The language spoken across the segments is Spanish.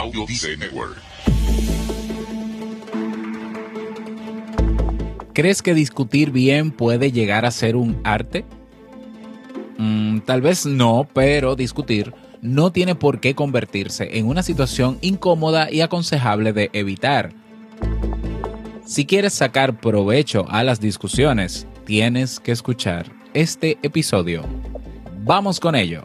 Audio Network. ¿Crees que discutir bien puede llegar a ser un arte? Mm, tal vez no, pero discutir no tiene por qué convertirse en una situación incómoda y aconsejable de evitar. Si quieres sacar provecho a las discusiones, tienes que escuchar este episodio. Vamos con ello.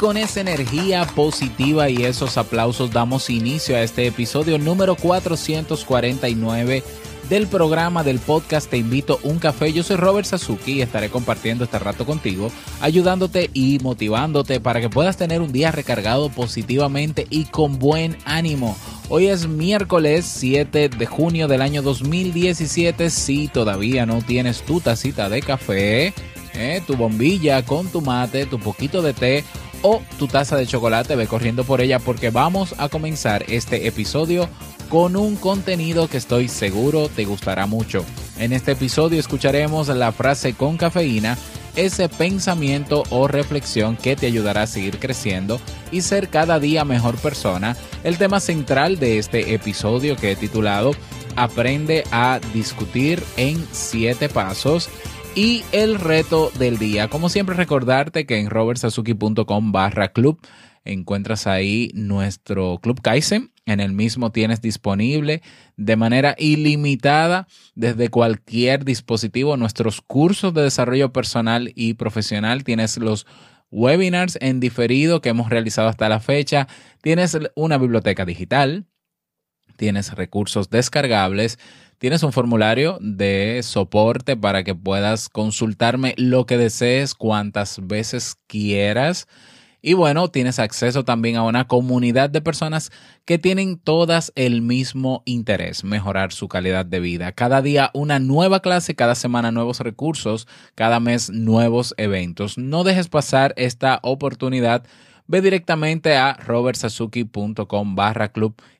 Con esa energía positiva y esos aplausos damos inicio a este episodio número 449 del programa del podcast Te invito un café. Yo soy Robert Sasuki y estaré compartiendo este rato contigo, ayudándote y motivándote para que puedas tener un día recargado positivamente y con buen ánimo. Hoy es miércoles 7 de junio del año 2017. Si todavía no tienes tu tacita de café, eh, tu bombilla con tu mate, tu poquito de té o tu taza de chocolate, ve corriendo por ella porque vamos a comenzar este episodio con un contenido que estoy seguro te gustará mucho. En este episodio escucharemos la frase con cafeína, ese pensamiento o reflexión que te ayudará a seguir creciendo y ser cada día mejor persona. El tema central de este episodio que he titulado Aprende a discutir en 7 pasos y el reto del día. Como siempre recordarte que en robertsazuki.com barra club encuentras ahí nuestro club Kaizen. En el mismo tienes disponible de manera ilimitada desde cualquier dispositivo nuestros cursos de desarrollo personal y profesional. Tienes los webinars en diferido que hemos realizado hasta la fecha. Tienes una biblioteca digital. Tienes recursos descargables Tienes un formulario de soporte para que puedas consultarme lo que desees cuantas veces quieras. Y bueno, tienes acceso también a una comunidad de personas que tienen todas el mismo interés, mejorar su calidad de vida. Cada día una nueva clase, cada semana nuevos recursos, cada mes nuevos eventos. No dejes pasar esta oportunidad. Ve directamente a robertsazuki.com barra club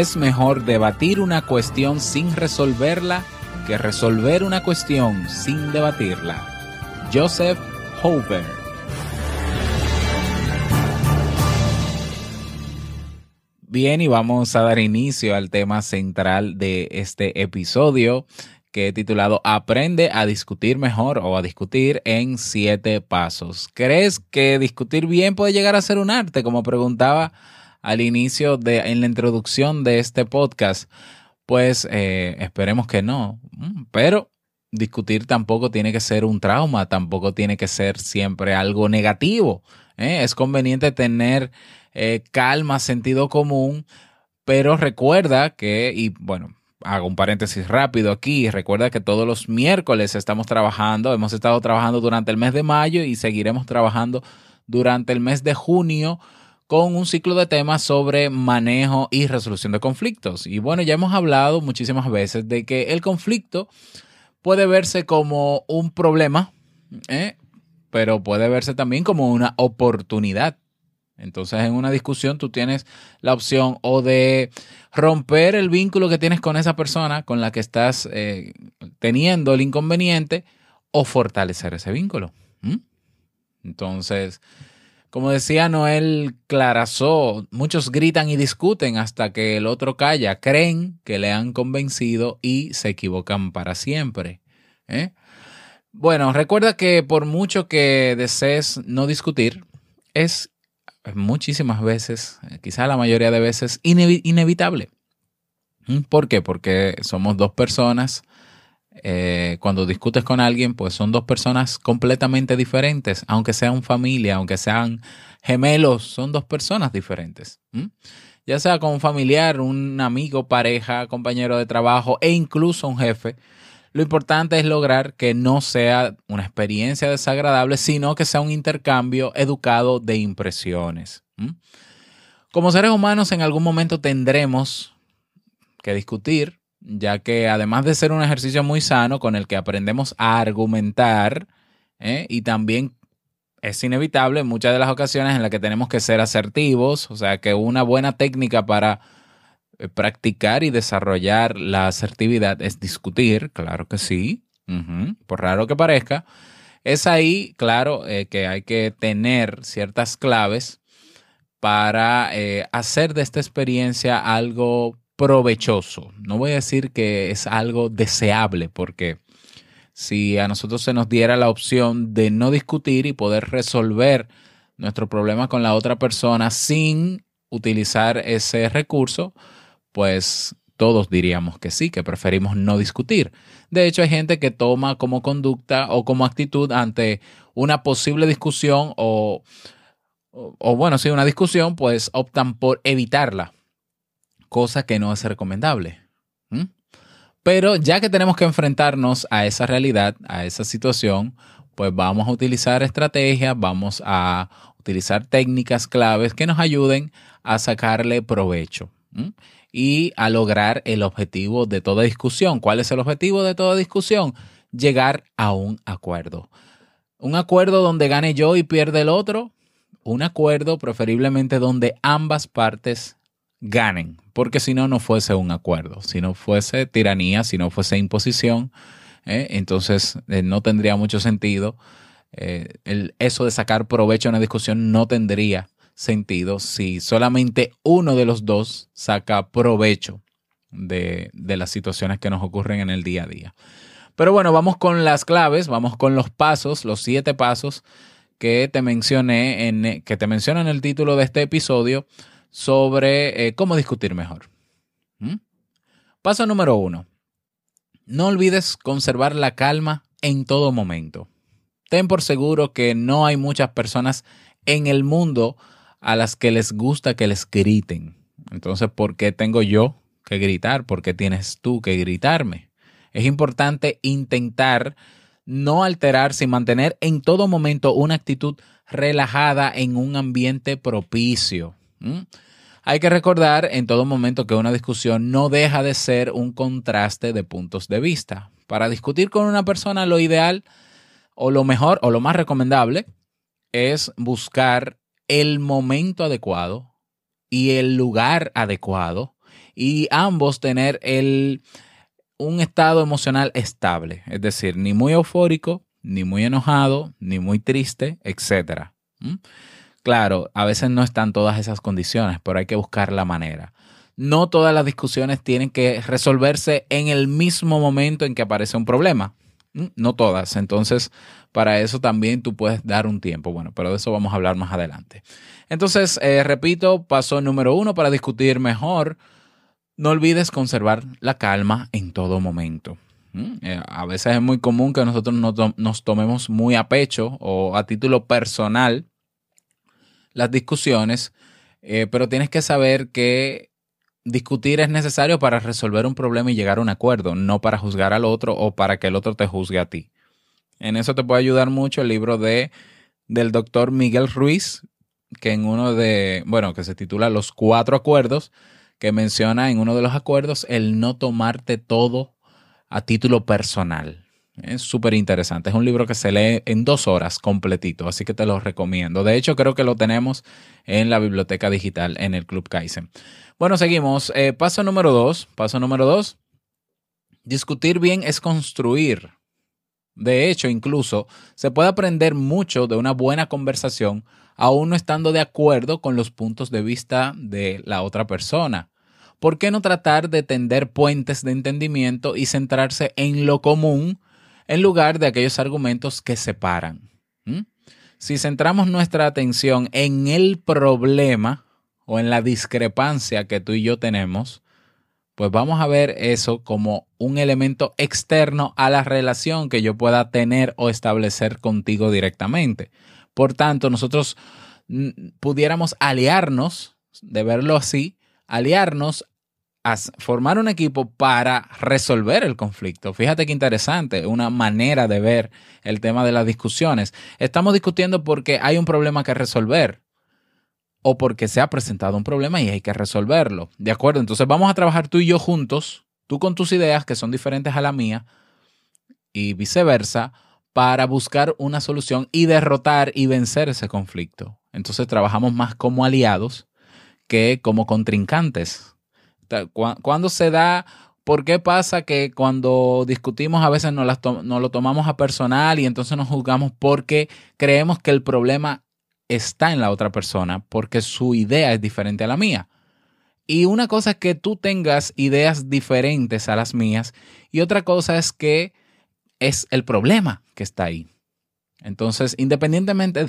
Es mejor debatir una cuestión sin resolverla que resolver una cuestión sin debatirla. Joseph Hoover. Bien, y vamos a dar inicio al tema central de este episodio que he titulado Aprende a discutir mejor o a discutir en siete pasos. ¿Crees que discutir bien puede llegar a ser un arte? Como preguntaba al inicio de, en la introducción de este podcast, pues eh, esperemos que no. Mm, pero discutir tampoco tiene que ser un trauma, tampoco tiene que ser siempre algo negativo. ¿eh? Es conveniente tener eh, calma, sentido común, pero recuerda que, y bueno, hago un paréntesis rápido aquí, recuerda que todos los miércoles estamos trabajando, hemos estado trabajando durante el mes de mayo y seguiremos trabajando durante el mes de junio con un ciclo de temas sobre manejo y resolución de conflictos. Y bueno, ya hemos hablado muchísimas veces de que el conflicto puede verse como un problema, ¿eh? pero puede verse también como una oportunidad. Entonces en una discusión tú tienes la opción o de romper el vínculo que tienes con esa persona con la que estás eh, teniendo el inconveniente o fortalecer ese vínculo. Entonces, como decía Noel Clarazó, muchos gritan y discuten hasta que el otro calla, creen que le han convencido y se equivocan para siempre. ¿eh? Bueno, recuerda que por mucho que desees no discutir, es muchísimas veces, quizá la mayoría de veces, inevitable. ¿Mm? ¿Por qué? Porque somos dos personas. Eh, cuando discutes con alguien, pues son dos personas completamente diferentes, aunque sean familia, aunque sean gemelos, son dos personas diferentes. Ya sea con un familiar, un amigo, pareja, compañero de trabajo e incluso un jefe. Lo importante es lograr que no sea una experiencia desagradable, sino que sea un intercambio educado de impresiones. Como seres humanos, en algún momento tendremos que discutir, ya que además de ser un ejercicio muy sano con el que aprendemos a argumentar, ¿eh? y también es inevitable en muchas de las ocasiones en las que tenemos que ser asertivos, o sea que una buena técnica para eh, practicar y desarrollar la asertividad es discutir, claro que sí, por raro que parezca. Es ahí, claro, eh, que hay que tener ciertas claves para hacer de esta experiencia algo provechoso. No voy a decir que es algo deseable, porque si a nosotros se nos diera la opción de no discutir y poder resolver nuestro problema con la otra persona sin utilizar ese recurso, pues todos diríamos que sí, que preferimos no discutir. De hecho, hay gente que toma como conducta o como actitud ante una posible discusión o, o, bueno, si una discusión, pues optan por evitarla cosa que no es recomendable. Pero ya que tenemos que enfrentarnos a esa realidad, a esa situación, pues vamos a utilizar estrategias, vamos a utilizar técnicas claves que nos ayuden a sacarle provecho y a lograr el objetivo de toda discusión. ¿Cuál es el objetivo de toda discusión? Llegar a un acuerdo. Un acuerdo donde gane yo y pierde el otro. Un acuerdo preferiblemente donde ambas partes ganen, porque si no, no fuese un acuerdo, si no fuese tiranía, si no fuese imposición, ¿eh? entonces eh, no tendría mucho sentido. Eh, el, eso de sacar provecho en una discusión no tendría sentido si solamente uno de los dos saca provecho de, de las situaciones que nos ocurren en el día a día. Pero bueno, vamos con las claves, vamos con los pasos, los siete pasos que te mencioné en, que te menciono en el título de este episodio sobre eh, cómo discutir mejor. ¿Mm? Paso número uno. No olvides conservar la calma en todo momento. Ten por seguro que no hay muchas personas en el mundo a las que les gusta que les griten. Entonces, ¿por qué tengo yo que gritar? ¿Por qué tienes tú que gritarme? Es importante intentar no alterarse y mantener en todo momento una actitud relajada en un ambiente propicio. Hay que recordar en todo momento que una discusión no deja de ser un contraste de puntos de vista. Para discutir con una persona lo ideal o lo mejor o lo más recomendable es buscar el momento adecuado y el lugar adecuado y ambos tener el, un estado emocional estable, es decir, ni muy eufórico, ni muy enojado, ni muy triste, etc. Claro, a veces no están todas esas condiciones, pero hay que buscar la manera. No todas las discusiones tienen que resolverse en el mismo momento en que aparece un problema. Mm, no todas. Entonces, para eso también tú puedes dar un tiempo. Bueno, pero de eso vamos a hablar más adelante. Entonces, eh, repito, paso número uno para discutir mejor. No olvides conservar la calma en todo momento. Mm, eh, a veces es muy común que nosotros nos tomemos muy a pecho o a título personal las discusiones, eh, pero tienes que saber que discutir es necesario para resolver un problema y llegar a un acuerdo, no para juzgar al otro o para que el otro te juzgue a ti. En eso te puede ayudar mucho el libro de, del doctor Miguel Ruiz, que en uno de, bueno, que se titula Los cuatro acuerdos, que menciona en uno de los acuerdos el no tomarte todo a título personal. Es súper interesante. Es un libro que se lee en dos horas completito, así que te lo recomiendo. De hecho, creo que lo tenemos en la biblioteca digital en el Club Kaizen. Bueno, seguimos. Eh, paso número dos. Paso número dos. Discutir bien es construir. De hecho, incluso se puede aprender mucho de una buena conversación aún no estando de acuerdo con los puntos de vista de la otra persona. ¿Por qué no tratar de tender puentes de entendimiento y centrarse en lo común en lugar de aquellos argumentos que separan? Si centramos nuestra atención en el problema o en la discrepancia que tú y yo tenemos, pues vamos a ver eso como un elemento externo a la relación que yo pueda tener o establecer contigo directamente. Por tanto, nosotros mm, pudiéramos aliarnos, de verlo así, aliarnos formar un equipo para resolver el conflicto. Fíjate qué interesante, una manera de ver el tema de las discusiones. Estamos discutiendo porque hay un problema que resolver o porque se ha presentado un problema y hay que resolverlo. ¿De acuerdo? Entonces vamos a trabajar tú y yo juntos, tú con tus ideas que son diferentes a la mía y viceversa, para buscar una solución y derrotar y vencer ese conflicto. Entonces trabajamos más como aliados que como contrincantes. Cuando se da, ¿por qué pasa que cuando discutimos a veces nos, nos lo tomamos a personal y entonces nos juzgamos porque creemos que el problema está en la otra persona porque su idea es diferente a la mía. Y una cosa es que tú tengas ideas diferentes a las mías y otra cosa es que es el problema que está ahí. Entonces, independientemente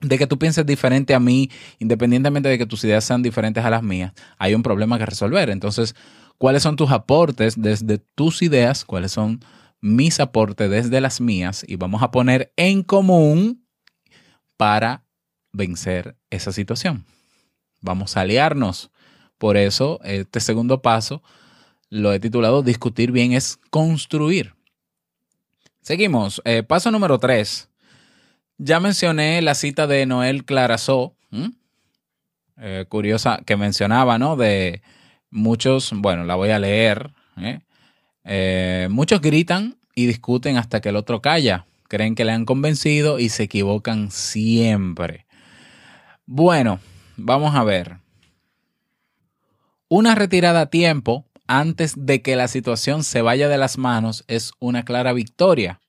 de que tú pienses diferente a mí, independientemente de que tus ideas sean diferentes a las mías, hay un problema que resolver. Entonces, ¿cuáles son tus aportes desde tus ideas? ¿Cuáles son mis aportes desde las mías? Y vamos a poner en común para vencer esa situación. Vamos a aliarnos. Por eso, este segundo paso lo he titulado Discutir bien es construir. Seguimos. Eh, paso número tres. Ya mencioné la cita de Noel Clarazó, eh, curiosa, que mencionaba, ¿no? De muchos, bueno, la voy a leer. ¿eh? muchos gritan y discuten hasta que el otro calla. Creen que le han convencido y se equivocan siempre. Bueno, vamos a ver. Una retirada a tiempo antes de que la situación se vaya de las manos es una clara victoria.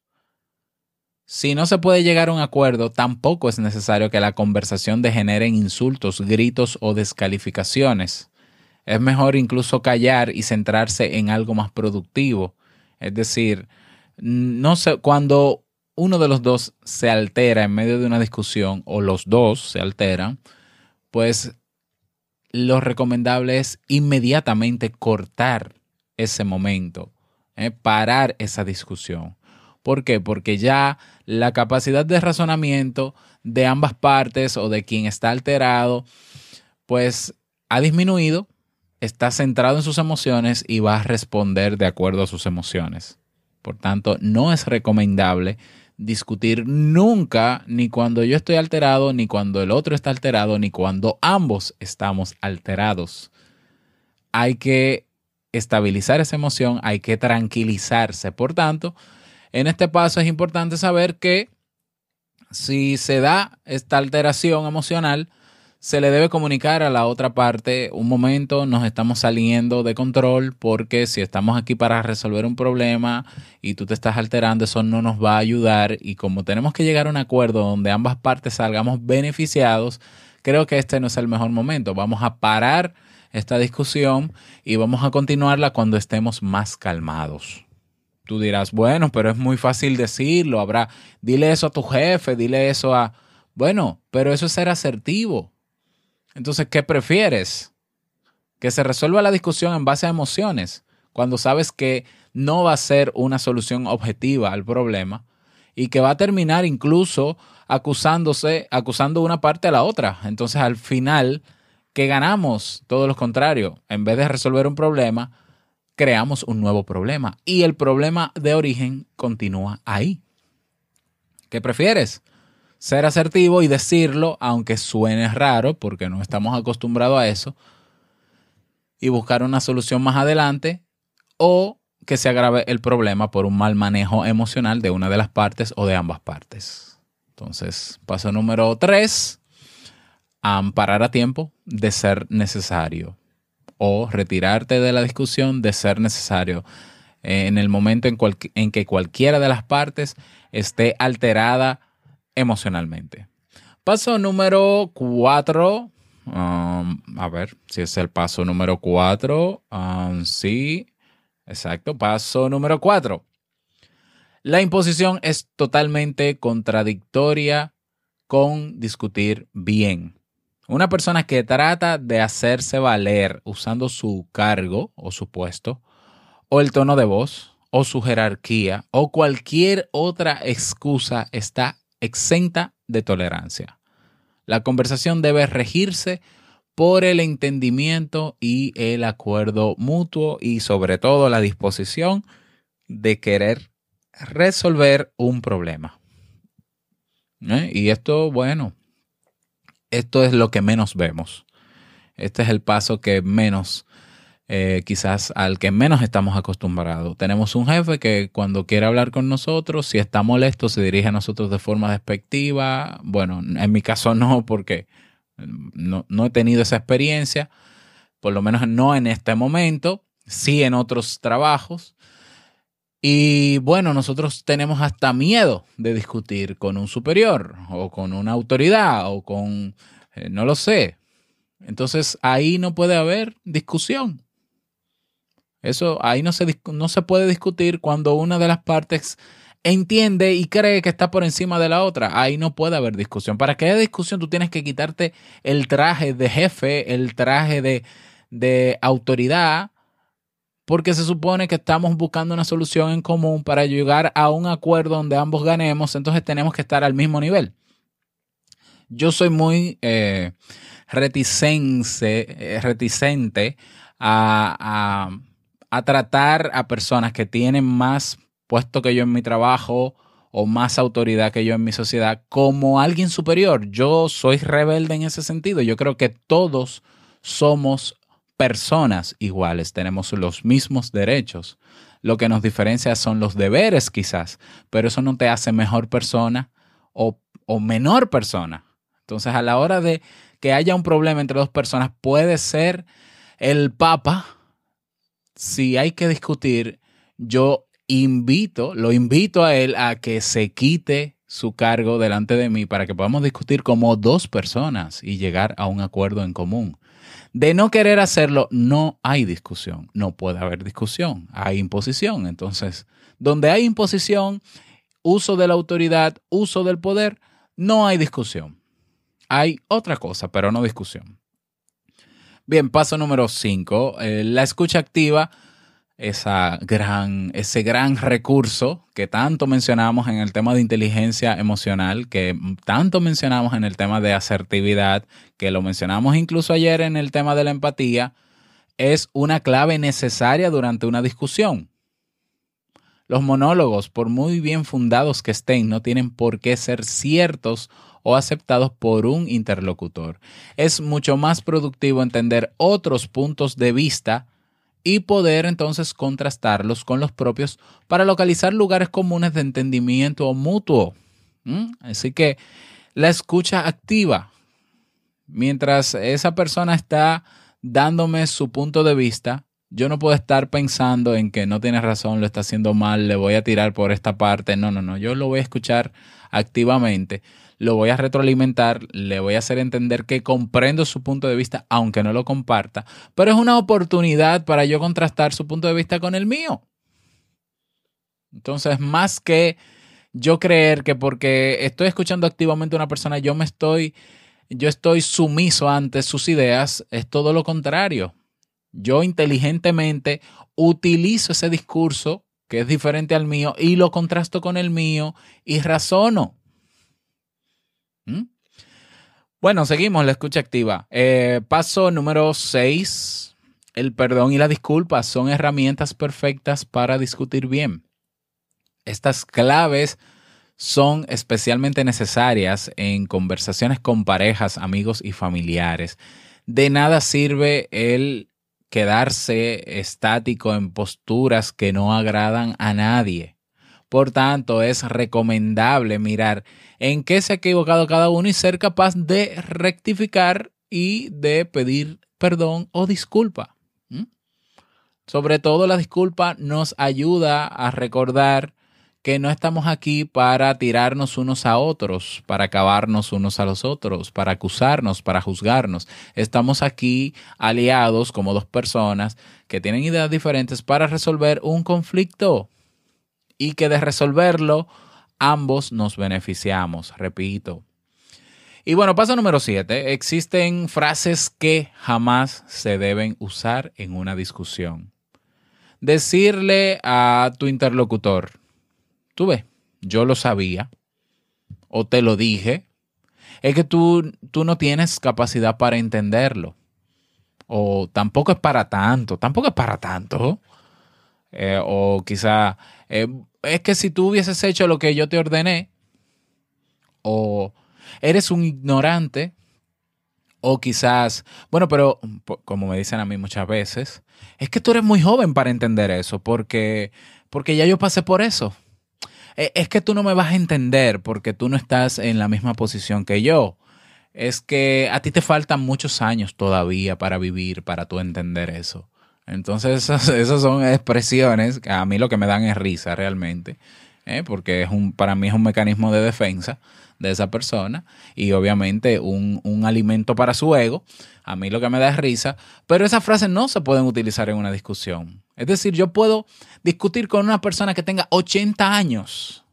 Si no se puede llegar a un acuerdo, tampoco es necesario que la conversación degenere en insultos, gritos o descalificaciones. Es mejor incluso callar y centrarse en algo más productivo. Es decir, no sé, cuando uno de los dos se altera en medio de una discusión o los dos se alteran, pues lo recomendable es inmediatamente cortar ese momento, ¿eh? parar esa discusión. ¿Por qué? Porque ya la capacidad de razonamiento de ambas partes o de quien está alterado, pues ha disminuido, está centrado en sus emociones y va a responder de acuerdo a sus emociones. Por tanto, no es recomendable discutir nunca, ni cuando yo estoy alterado, ni cuando el otro está alterado, ni cuando ambos estamos alterados. Hay que estabilizar esa emoción, hay que tranquilizarse. Por tanto, en este paso es importante saber que si se da esta alteración emocional, se le debe comunicar a la otra parte un momento, nos estamos saliendo de control porque si estamos aquí para resolver un problema y tú te estás alterando, eso no nos va a ayudar y como tenemos que llegar a un acuerdo donde ambas partes salgamos beneficiados, creo que este no es el mejor momento. Vamos a parar esta discusión y vamos a continuarla cuando estemos más calmados. Tú dirás, bueno, pero es muy fácil decirlo, habrá, dile eso a tu jefe, dile eso a... Bueno, pero eso es ser asertivo entonces, ¿qué prefieres? Que se resuelva la discusión en base a emociones, cuando sabes que no va a ser una solución objetiva al problema y que va a terminar incluso acusándose, acusando una parte a la otra. Entonces, al final, ¿qué ganamos? Todo lo contrario. En vez de resolver un problema, creamos un nuevo problema y el problema de origen continúa ahí. ¿Qué prefieres? ser asertivo y decirlo, aunque suene raro, porque no estamos acostumbrados a eso, y buscar una solución más adelante, o que se agrave el problema por un mal manejo emocional de una de las partes o de ambas partes. Entonces, paso número tres, amparar a tiempo de ser necesario o retirarte de la discusión de ser necesario. eh, en el momento en, en que cualquiera de las partes esté alterada emocionalmente. Paso número cuatro. Um, a ver si es el paso número cuatro. Um, sí, exacto. Paso número cuatro. La imposición es totalmente contradictoria con discutir bien. Una persona que trata de hacerse valer usando su cargo o su puesto, o el tono de voz, o su jerarquía, o cualquier otra excusa está exenta de tolerancia. La conversación debe regirse por el entendimiento y el acuerdo mutuo y sobre todo la disposición de querer resolver un problema. ¿Eh? Y esto, bueno, esto es lo que menos vemos. Este es el paso que menos, eh, quizás al que menos estamos acostumbrados. Tenemos un jefe que cuando quiere hablar con nosotros, si está molesto, se dirige a nosotros de forma despectiva. Bueno, en mi caso no, porque no, no he tenido esa experiencia, por lo menos no en este momento, sí en otros trabajos. Y bueno, nosotros tenemos hasta miedo de discutir con un superior o con una autoridad o con, eh, no lo sé. Entonces ahí no puede haber discusión. Eso ahí no se, no se puede discutir cuando una de las partes entiende y cree que está por encima de la otra. Ahí no puede haber discusión. Para que haya discusión tú tienes que quitarte el traje de jefe, el traje de, de autoridad porque se supone que estamos buscando una solución en común para llegar a un acuerdo donde ambos ganemos, entonces tenemos que estar al mismo nivel. Yo soy muy eh, eh reticente a, a, tratar a personas que tienen más puesto que yo en mi trabajo o más autoridad que yo en mi sociedad como alguien superior. Yo soy rebelde en ese sentido. Yo creo que todos somos personas iguales, tenemos los mismos derechos. Lo que nos diferencia son los deberes quizás, pero eso no te hace mejor persona o, o menor persona. Entonces a la hora de que haya un problema entre dos personas, puede ser el Papa. Si hay que discutir, yo invito, lo invito a él a que se quite su cargo delante de mí para que podamos discutir como dos personas y llegar a un acuerdo en común. De no querer hacerlo, no hay discusión. No puede haber discusión. Hay imposición. Entonces, donde hay imposición, uso de la autoridad, uso del poder, no hay discusión. Hay otra cosa, pero no discusión. Bien, paso número 5. Eh, la escucha activa esa gran, ese gran recurso que tanto mencionamos en el tema de inteligencia emocional, que tanto mencionamos en el tema de asertividad, que lo mencionamos incluso ayer en el tema de la empatía, es una clave necesaria durante una discusión. Los monólogos, por muy bien fundados que estén, no tienen por qué ser ciertos o aceptados por un interlocutor. Es mucho más productivo entender otros puntos de vista y poder entonces contrastarlos con los propios para localizar lugares comunes de entendimiento mutuo. Así que la escucha activa, mientras esa persona está dándome su punto de vista, yo no puedo estar pensando en que no tiene razón, lo está haciendo mal, le voy a tirar por esta parte. No, no, no, yo lo voy a escuchar activamente lo voy a retroalimentar, le voy a hacer entender que comprendo su punto de vista, aunque no lo comparta, pero es una oportunidad para yo contrastar su punto de vista con el mío. Entonces, más que yo creer que porque estoy escuchando activamente a una persona, yo me estoy, yo estoy sumiso ante sus ideas, es todo lo contrario. Yo inteligentemente utilizo ese discurso que es diferente al mío y lo contrasto con el mío y razono. ¿Mm? Bueno, seguimos la escucha activa. Eh, paso número 6. El perdón y la disculpa son herramientas perfectas para discutir bien. Estas claves son especialmente necesarias en conversaciones con parejas, amigos y familiares. De nada sirve el quedarse estático en posturas que no agradan a nadie. Por tanto, es recomendable mirar en qué se ha equivocado cada uno y ser capaz de rectificar y de pedir perdón o disculpa. Sobre todo la disculpa nos ayuda a recordar que no estamos aquí para tirarnos unos a otros, para acabarnos unos a los otros, para acusarnos, para juzgarnos. Estamos aquí aliados como dos personas que tienen ideas diferentes para resolver un conflicto y que de resolverlo ambos nos beneficiamos, repito. Y bueno, paso número siete. Existen frases que jamás se deben usar en una discusión. Decirle a tu interlocutor, tú ves, yo lo sabía, o te lo dije, es que tú, tú no tienes capacidad para entenderlo. O tampoco es para tanto, tampoco es para tanto. Eh, o quizá eh, es que si tú hubieses hecho lo que yo te ordené, o eres un ignorante, o quizás, bueno, pero como me dicen a mí muchas veces, es que tú eres muy joven para entender eso, porque, porque ya yo pasé por eso. E, es que tú no me vas a entender porque tú no estás en la misma posición que yo. Es que a ti te faltan muchos años todavía para vivir, para tú entender eso. Entonces, esas, son expresiones que a mí lo que me dan es risa realmente, ¿eh? porque es un, para mí es un mecanismo de defensa de esa persona y obviamente un, un, alimento para su ego. A mí lo que me da es risa, pero esas frases no se pueden utilizar en una discusión. Es decir, yo puedo discutir con una persona que tenga 80 años,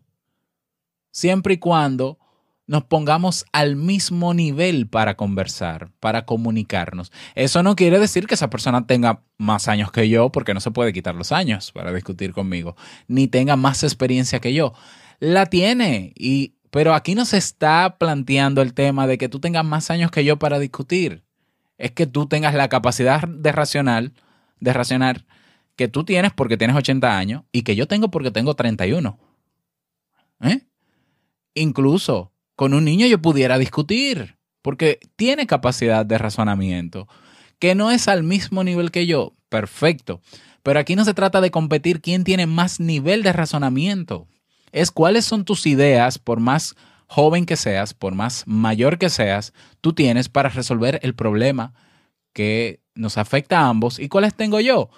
siempre y cuando nos pongamos al mismo nivel para conversar, para comunicarnos. Eso no quiere decir que esa persona tenga más años que yo, porque no se puede quitar los años para discutir conmigo, ni tenga más experiencia que yo. La tiene, y, pero aquí no se está planteando el tema de que tú tengas más años que yo para discutir. Es que tú tengas la capacidad de racional, de racionar, que tú tienes porque tienes 80 años y que yo tengo porque tengo 31. ¿Eh? Incluso con un niño yo pudiera discutir, porque tiene capacidad de razonamiento, que no es al mismo nivel que yo, perfecto. Pero aquí no se trata de competir quién tiene más nivel de razonamiento. Es cuáles son tus ideas, por más joven que seas, por más mayor que seas, tú tienes para resolver el problema que nos afecta a ambos y cuáles tengo yo.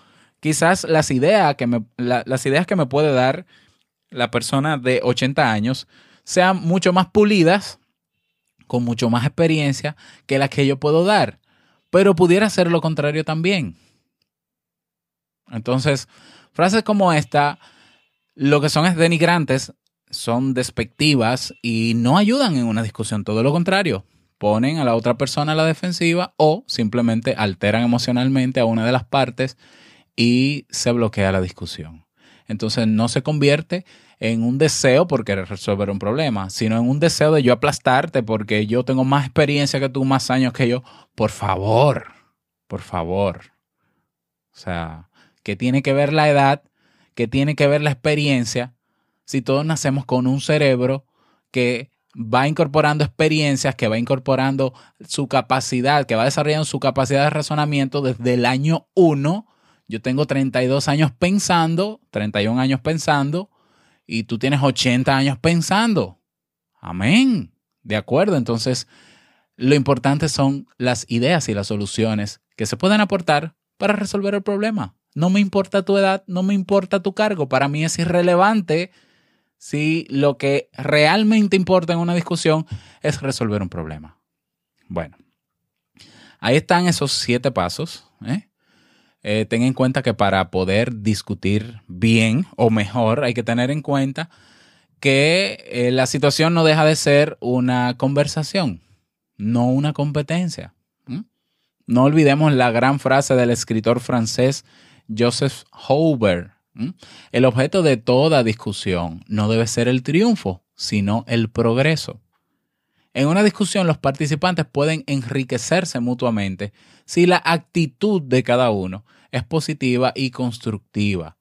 Quizás las ideas que me, las ideas que me puede dar la persona de 80 años sean mucho más pulidas, con mucho más experiencia que las que yo puedo dar. Pero pudiera ser lo contrario también. Entonces, frases como esta, lo que son es denigrantes, son despectivas y no ayudan en una discusión. Todo lo contrario, ponen a la otra persona a la defensiva o simplemente alteran emocionalmente a una de las partes y se bloquea la discusión. Entonces no se convierte en un deseo por querer resolver un problema, sino en un deseo de yo aplastarte porque yo tengo más experiencia que tú, más años que yo. Por favor, por favor. O sea, ¿qué tiene que ver la edad? ¿Qué tiene que ver la experiencia? Si todos nacemos con un cerebro que va incorporando experiencias, que va incorporando su capacidad, que va desarrollando su capacidad de razonamiento desde el año 1. Yo tengo 32 años pensando, 31 años pensando, y tú tienes 80 años pensando. Amén. De acuerdo. Entonces, lo importante son las ideas y las soluciones que se pueden aportar para resolver el problema. No me importa tu edad, no me importa tu cargo. Para mí es irrelevante si lo que realmente importa en una discusión es resolver un problema. Bueno, ahí están esos siete pasos. ¿eh? Eh, ten en cuenta que para poder discutir bien o mejor hay que tener en cuenta que eh, la situación no deja de ser una conversación, no una competencia. No olvidemos la gran frase del escritor francés Joseph Hoover. El objeto de toda discusión no debe ser el triunfo, sino el progreso. En una discusión los participantes pueden enriquecerse mutuamente si la actitud de cada uno es positiva y constructiva.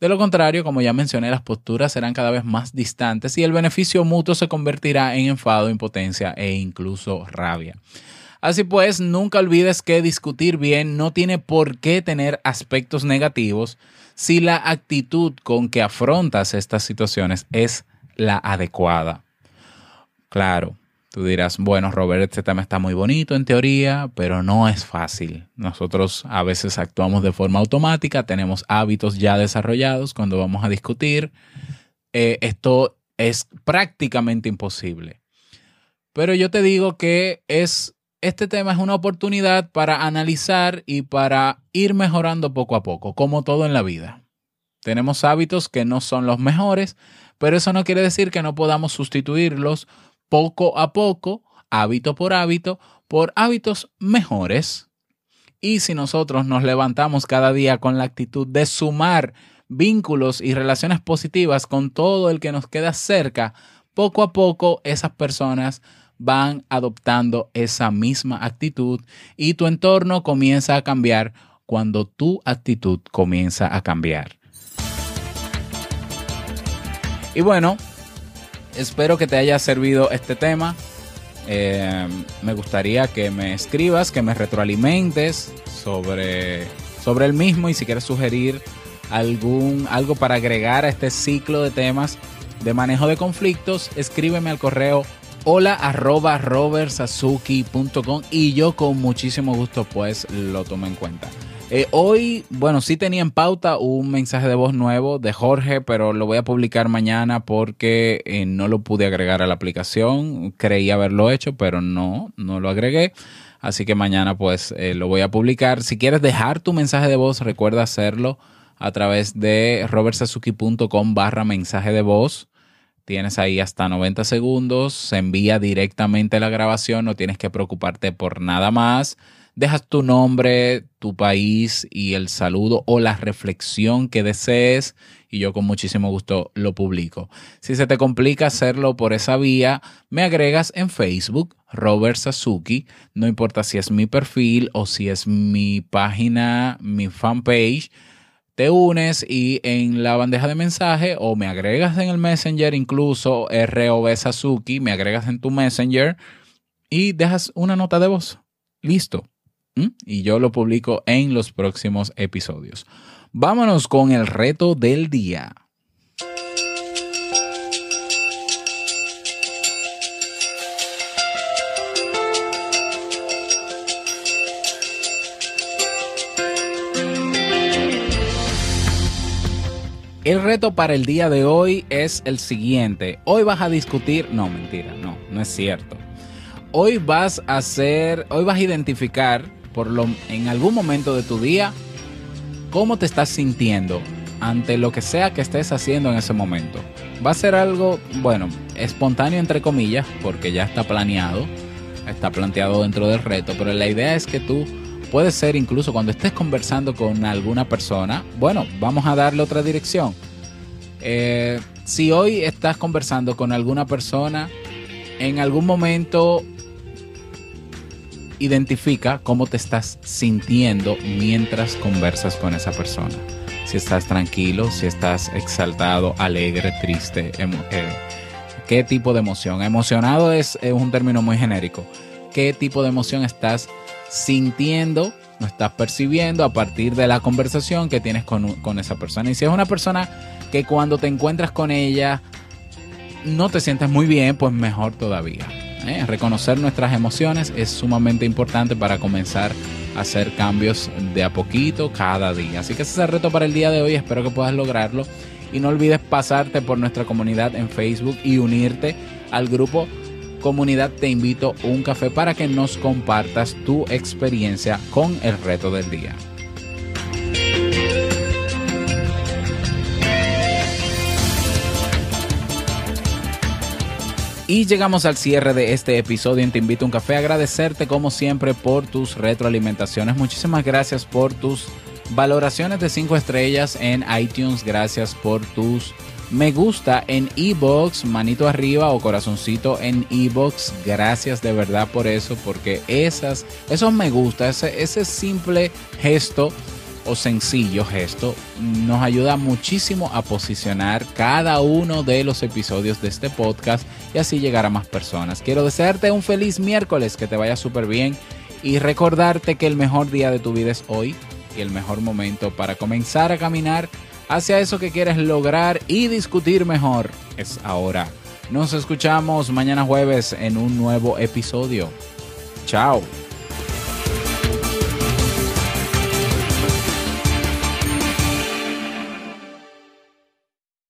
De lo contrario, como ya mencioné, las posturas serán cada vez más distantes y el beneficio mutuo se convertirá en enfado, impotencia e incluso rabia. Así pues, nunca olvides que discutir bien no tiene por qué tener aspectos negativos si la actitud con que afrontas estas situaciones es la adecuada. Claro, Tú dirás, bueno, Robert, este tema está muy bonito en teoría, pero no es fácil. Nosotros a veces actuamos de forma automática, tenemos hábitos ya desarrollados cuando vamos a discutir. Eh, esto es prácticamente imposible. Pero yo te digo que es, este tema es una oportunidad para analizar y para ir mejorando poco a poco, como todo en la vida. Tenemos hábitos que no son los mejores, pero eso no quiere decir que no podamos sustituirlos poco a poco, hábito por hábito, por hábitos mejores. Y si nosotros nos levantamos cada día con la actitud de sumar vínculos y relaciones positivas con todo el que nos queda cerca, poco a poco esas personas van adoptando esa misma actitud y tu entorno comienza a cambiar cuando tu actitud comienza a cambiar. Y bueno, espero que te haya servido este tema. Eh, me gustaría que me escribas, que me retroalimentes sobre, sobre el mismo y si quieres sugerir algún, algo para agregar a este ciclo de temas de manejo de conflictos, escríbeme al correo hola arroba y yo con muchísimo gusto pues lo tomo en cuenta. Eh, hoy, bueno, sí tenía en pauta un mensaje de voz nuevo de Jorge, pero lo voy a publicar mañana porque eh, no lo pude agregar a la aplicación. Creí haberlo hecho, pero no, no lo agregué. Así que mañana pues eh, lo voy a publicar. Si quieres dejar tu mensaje de voz, recuerda hacerlo a través de robertsazuki.com barra mensaje de voz. Tienes ahí hasta 90 segundos, se envía directamente la grabación, no tienes que preocuparte por nada más dejas tu nombre, tu país y el saludo o la reflexión que desees y yo con muchísimo gusto lo publico. Si se te complica hacerlo por esa vía, me agregas en Facebook, Robert Sasuki, no importa si es mi perfil o si es mi página, mi fanpage, te unes y en la bandeja de mensaje o me agregas en el Messenger, incluso ROB Sasuki, me agregas en tu Messenger y dejas una nota de voz. Listo y yo lo publico en los próximos episodios. Vámonos con el reto del día. El reto para el día de hoy es el siguiente. Hoy vas a discutir, no, mentira, no, no es cierto. Hoy vas a hacer, hoy vas a identificar por lo, en algún momento de tu día, cómo te estás sintiendo ante lo que sea que estés haciendo en ese momento. Va a ser algo, bueno, espontáneo entre comillas, porque ya está planeado, está planteado dentro del reto, pero la idea es que tú puedes ser incluso cuando estés conversando con alguna persona, bueno, vamos a darle otra dirección. Eh, si hoy estás conversando con alguna persona, en algún momento identifica cómo te estás sintiendo mientras conversas con esa persona. Si estás tranquilo, si estás exaltado, alegre, triste, eh, qué tipo de emoción. Emocionado es, un término muy genérico. ¿Qué tipo de emoción estás sintiendo, no estás percibiendo a partir de la conversación que tienes con, con esa persona? Y si es una persona que cuando te encuentras con ella no te sientes muy bien, pues mejor todavía. ¿Eh? Reconocer nuestras emociones es sumamente importante para comenzar a hacer cambios de a poquito cada día. Así que ese es el reto para el día de hoy. Espero que puedas lograrlo. Y no olvides pasarte por nuestra comunidad en Facebook y unirte al grupo Comunidad Te Invito un Café para que nos compartas tu experiencia con el reto del día. Y llegamos al cierre de este episodio en Te Invito a un Café. Agradecerte como siempre por tus retroalimentaciones. Muchísimas gracias por tus valoraciones de 5 estrellas en iTunes. Gracias por tus me gusta en ebox, manito arriba o corazoncito en ebox. Gracias de verdad por eso, porque esas, esos me gusta, ese, ese simple gesto o sencillo gesto nos ayuda muchísimo a posicionar cada uno de los episodios de este podcast y así llegar a más personas. Quiero desearte un feliz miércoles, que te vaya súper bien y recordarte que el mejor día de tu vida es hoy y el mejor momento para comenzar a caminar hacia eso que quieres lograr y discutir mejor es ahora. Nos escuchamos mañana jueves en un nuevo episodio. Chao.